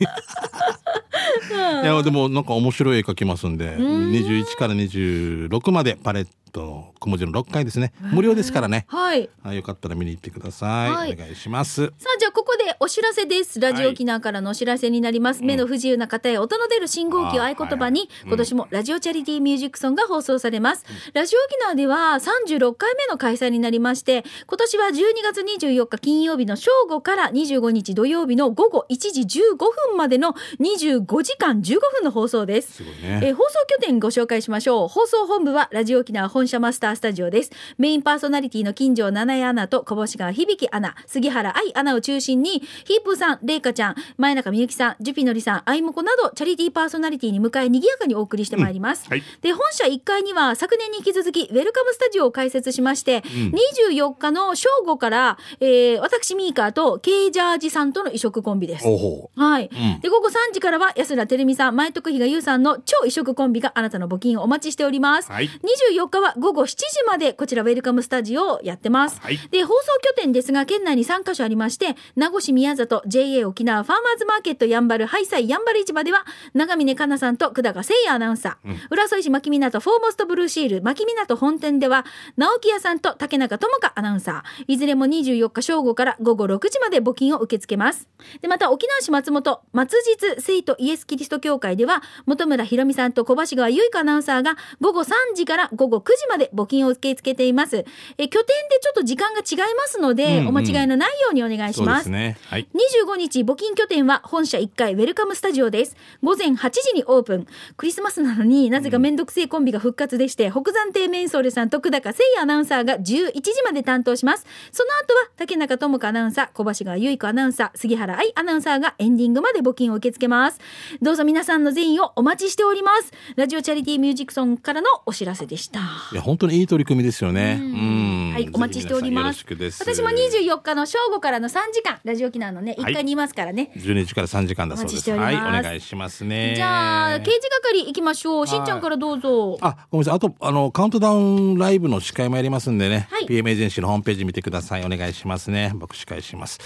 Speaker 2: やでもなんか面白い絵描きますんで21から26までパレットの小文字の6回ですね。無料ですからね。
Speaker 1: はい。
Speaker 2: あよかったら見に行ってください、
Speaker 1: はい。
Speaker 2: お願いします。
Speaker 1: さあじゃあここでお知らせです。ラジオ沖縄からのお知らせになります、目の不自由な方へ音の出る信号機を合言葉に、今年もラジオチャリティーミュージックソンが放送されます、ラジオ沖縄では36回目の開催になりまして今年は12月24日金曜日の正午から25日土曜日の午後1時15分までの25時間15分の放送です。
Speaker 2: すごいね。
Speaker 1: えー放送拠点ご紹介しましょう。放送本部はラジオ沖縄本社マスタースタジオです。メインパーソナリティの金城七重アナと小星川響アナ。杉原愛アナを中心にヒープーさんレイカちゃん前中みゆきさんジュピノリさんあいもこなどチャリティーパーソナリティに迎え賑やかにお送りしてまいります、
Speaker 2: はい。
Speaker 1: で本社1階には昨年に引き続きウェルカムスタジオを開設しまして、24日の正午から、えー私ミーカーとケイジャージさんとの異色コンビです。はい、
Speaker 2: ん。
Speaker 1: で午後3時からは安田照美さん前徳比嘉優さんの超異色コンビがあなたの募金をお待ちしております、
Speaker 2: はい。
Speaker 1: 24日は午後7時までこちらウェルカムスタジオをやってます、
Speaker 2: はい。
Speaker 1: で放送拠点ですが県内に3カ所ありまして名護市宮里 JA 沖縄ファーマーズマーケットやんばるハイサイやんばる市場では長峰香奈さんと久高誠也アナウンサー、浦添市牧港フォーモストブルーシール牧港本店では直木屋さんと竹中智香アナウンサー。いずれも24日正午から午後6時まで募金を受け付けます。でまた沖縄市松本松実聖都イエスキリスト教会では本村ひろみさんと小橋川由香アナウンサーが午後3時から午後9時まで募金を受け付けています。え拠点でちょっと時間が違いますので、
Speaker 2: うんうん。
Speaker 1: お間違いのないようにお願いし
Speaker 2: そう
Speaker 1: ま
Speaker 2: ですすね。はい。
Speaker 1: 25日募金拠点は本社1階ウェルカムスタジオです。午前8時にオープン。クリスマスなのになぜかめんどくせえコンビが復活でして、北山亭メンソールさんと久高誠也アナウンサーが11時まで担当します。その後は竹中智香アナウンサー小橋川由子アナウンサー杉原愛アナウンサーがエンディングまで募金を受け付けます。どうぞ皆さんの善意をお待ちしております。ラジオチャリティーミュージックソンからのお知らせでした
Speaker 2: いや本当にいい取り組みですよね。
Speaker 1: う
Speaker 2: うんん。
Speaker 1: はい、お待ちしております。私も24日の正午からの3時間、ラジオ沖縄のね、1階にいますからね。
Speaker 2: 12時から3時間だそうです。はい、お願いしますね。
Speaker 1: じゃあ、刑事係行きましょう。しんちゃんからどうぞ。
Speaker 2: あ、ごめんなさい。あと、あの、カウントダウンライブの司会もやりますんでね。
Speaker 1: はい
Speaker 2: PM エージェンシーのホームページ見てください。お願いしますね。僕司会します。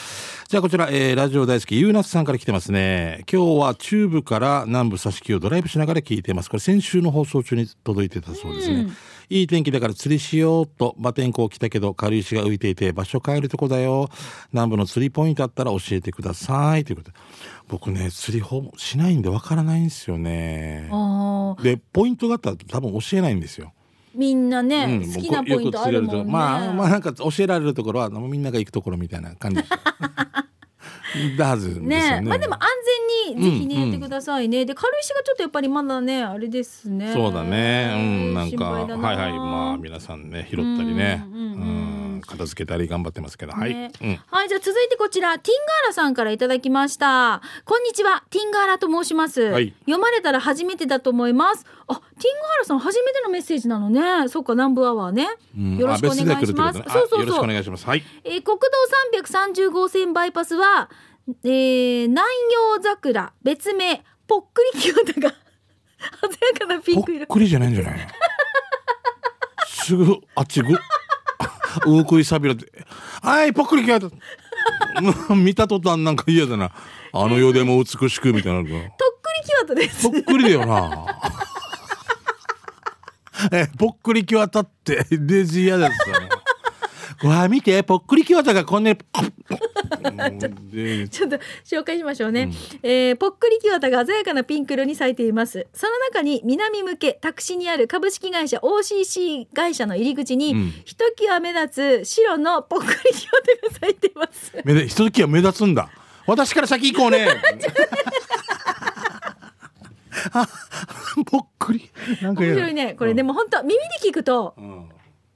Speaker 2: じゃあ、こちら、えー、ラジオ大好き、ゆうなつさんから来てますね。今日は中部から南部差し木をドライブしながら聞いてます。これ先週の放送中に届いてたそうですね。いい天気だから釣りしようと、馬天候来たけど、軽石が浮いていて、場所変えるとこだよ。南部の釣りポイントあったら教えてください。ということで。僕ね、釣りほぼしないんでわからないんですよね。でポイントがあったら多分教えないんですよ。
Speaker 1: みんなね、
Speaker 2: うん
Speaker 1: 好きなポイントあるもんね。
Speaker 2: よく釣れるとまあまあなんか教えられるところはみんなが行くところみたいな感じだはずね。
Speaker 1: ねまあでも安全にぜひね、
Speaker 2: うん
Speaker 1: やってくださいね。で軽石がちょっとやっぱりまだねあれですね。
Speaker 2: そうだね。うんなんかはいはいまあ皆さんね拾ったりね、
Speaker 1: うんうんうん
Speaker 2: うん片付けたり頑張ってますけど、はい。
Speaker 1: ね
Speaker 2: うん。
Speaker 1: はい、じゃあ続いてこちら、ティンガーラさんからいただきました。こんにちは、ティンガーラと申します。
Speaker 2: はい
Speaker 1: 読まれたら初めてだと思います。あ、ティンガーラさん初めてのメッセージなのね。そうか、南部アワーね。
Speaker 2: うん
Speaker 1: よろしくお願いします。
Speaker 2: ねあ
Speaker 1: そうそう
Speaker 2: よろしくお
Speaker 1: そう。
Speaker 2: 願いします。はい。
Speaker 1: えー国道330号線バイパスは、えー、南洋桜、別名、ぽっくり清田が、鮮やかなピ
Speaker 2: ぽ
Speaker 1: ンク色。
Speaker 2: っ。くりじゃないんじゃない？すぐあっちぐ うくいさびらって。はいぽっくりきやうん見た途端なんか嫌だな。あの世でも美しくみたいなの
Speaker 1: とっくり清田です。
Speaker 2: ぽっくりだよな。えぽっくりきわたってデジ嫌ですよねわあ見てぽっくりきわたがこんなに
Speaker 1: ちょっと紹介しましょうね、えーぽっくり木綿が鮮やかなピンク色に咲いています。その中に南向け宅地にある株式会社 OCC 会社の入り口に、
Speaker 2: うん。
Speaker 1: ひときわ目立つ白のぽっくり木綿が咲いています。
Speaker 2: 目でひとときは目立つんだ。私から先行こうね。あぽっくり。なんか嫌だ
Speaker 1: 面白いねこれ。でも本当耳で聞くと
Speaker 2: うん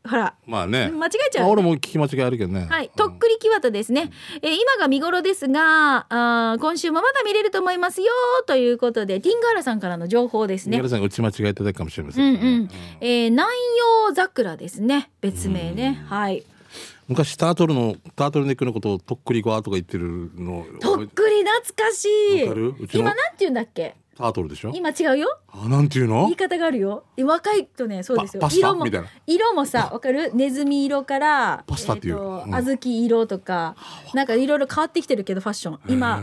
Speaker 1: ほら。
Speaker 2: まあね。
Speaker 1: 間違えちゃう。
Speaker 2: まあ俺も聞き間違いあるけどね。
Speaker 1: はい、とっくり木綿ですね、えー今が見頃ですがあー今週もまだ見れると思いますよということでティンガーラさんからの情報ですね。
Speaker 2: 宮田さんが打ち間違えいただくかもしれませ
Speaker 1: うんん。
Speaker 2: けどね、
Speaker 1: うん、えー南洋桜ですね。別名ね。はい。
Speaker 2: 昔タートルのタートルネックのことをとっくりごわとか言ってるの
Speaker 1: とっくり懐かしい。
Speaker 2: わかる？うちの。
Speaker 1: 今なんて言うんだっけ？
Speaker 2: タートルでしょ？
Speaker 1: 今違うよ。
Speaker 2: あなんていうの？
Speaker 1: 言い方があるよ。若いとねそうですよ。色も色もさわかる？ネズミ色から
Speaker 2: パスタっていう。
Speaker 1: えー小豆色とかなんかいろいろ変わってきてるけどファッション。今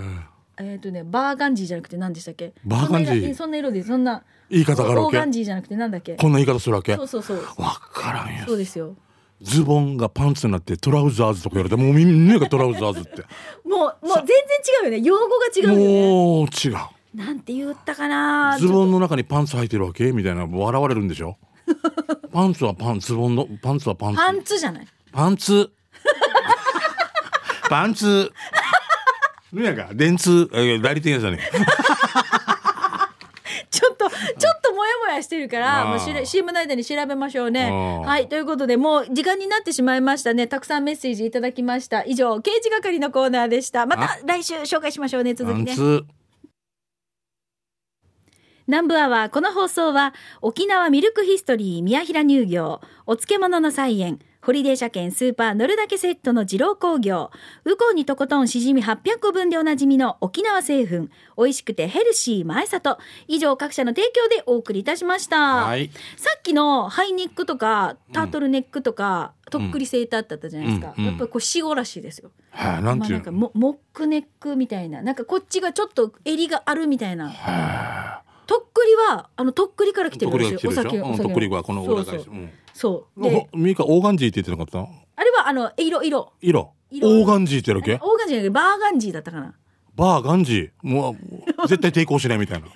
Speaker 1: えっ、とねバーガンジーじゃなくて何でしたっけ？
Speaker 2: バーガンジー。
Speaker 1: そんな色でそんな
Speaker 2: 言い方があるわけ。
Speaker 1: オーガンジーじゃなくてなんだっけ？
Speaker 2: こんな言い方するわけ？わ
Speaker 1: そうそうそう。
Speaker 2: からんよ。
Speaker 1: そうですよ。
Speaker 2: ズボンがパンツになってトラウザーズとか言われてもうみんながトラウザーズって。
Speaker 1: もうもう全然違うよね。用語が違うよね。
Speaker 2: もう違う
Speaker 1: なんて言ったかな。
Speaker 2: ズボンの中にパンツ履いてるわけ？みたいな笑われるんでしょ？パンツはパンズボンのパンツはパンツ。
Speaker 1: パンツじゃない。
Speaker 2: パンツ。パンツ。何やか？電通。え代理店やつだね
Speaker 1: ちょっとちょっともやもやしてるからもうしら CM の間に調べましょうね。はいということでもう時間になってしまいましたね。たくさんメッセージいただきました。以上刑事係のコーナーでした。また
Speaker 2: あ。
Speaker 1: 来週紹介しましょうね続
Speaker 2: パ
Speaker 1: きね南部アワーこの放送は沖縄ミルクヒストリー宮平乳業。お漬物の菜園ホリデー車検スーパー乗るだけセットの二郎工業。ウコンにとことんしじみ800個分でおなじみの沖縄製粉。美味しくてヘルシー前里。以上各社の提供でお送りいたしました、
Speaker 2: はい。
Speaker 1: さっきのハイネックとかタートルネックとか、とっくりセーターってあったじゃないですか、
Speaker 2: うんうん
Speaker 1: やっぱりこう死後らしいですよ。
Speaker 2: はいなん
Speaker 1: まあ
Speaker 2: ていうの？
Speaker 1: なんかモモックネックみたいな。なんかこっちがちょっと襟があるみたいなとっくりはあのとっくりから来てるらしいお
Speaker 2: くりが来てるでしょ？うん
Speaker 1: 酒お酒
Speaker 2: とっくりがこの裏返し。
Speaker 1: そうで
Speaker 2: おミカオーガンジーって言ってなかった？
Speaker 1: あれはあの色色。
Speaker 2: 色？
Speaker 1: 色。
Speaker 2: オーガンジーってやるわけ
Speaker 1: オーガンジーバーガンジーだったかな。なんだ
Speaker 2: バーガンジー？もう 絶対抵抗しないみたいな。
Speaker 1: っ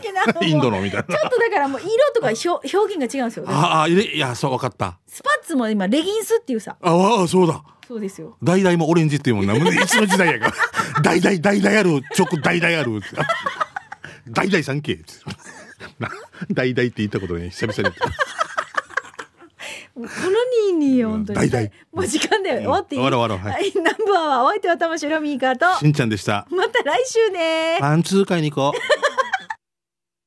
Speaker 1: けな
Speaker 2: インドのみたいな。
Speaker 1: ちょっとだからもう色とか表表現が違うんですよ
Speaker 2: ああいやそう分かった。
Speaker 1: スパッツも今レギンスっていうさ。
Speaker 2: ああそうだ。
Speaker 1: そうですよ。
Speaker 2: 代々もオレンジっていうもんな。もういつの時代やか。代々代々ある、直代々ある。代々三景。な代々って言ったことね、久々に。言った。
Speaker 1: このニーニー本当に。
Speaker 2: 大々
Speaker 1: もう時間だよ終わっていい、
Speaker 2: 終わろう終わろう。は
Speaker 1: はい。南部アワーお相手は玉城ミーカーと。
Speaker 2: しんちゃんでした。
Speaker 1: また来週ね
Speaker 2: パンツ買いに行こう。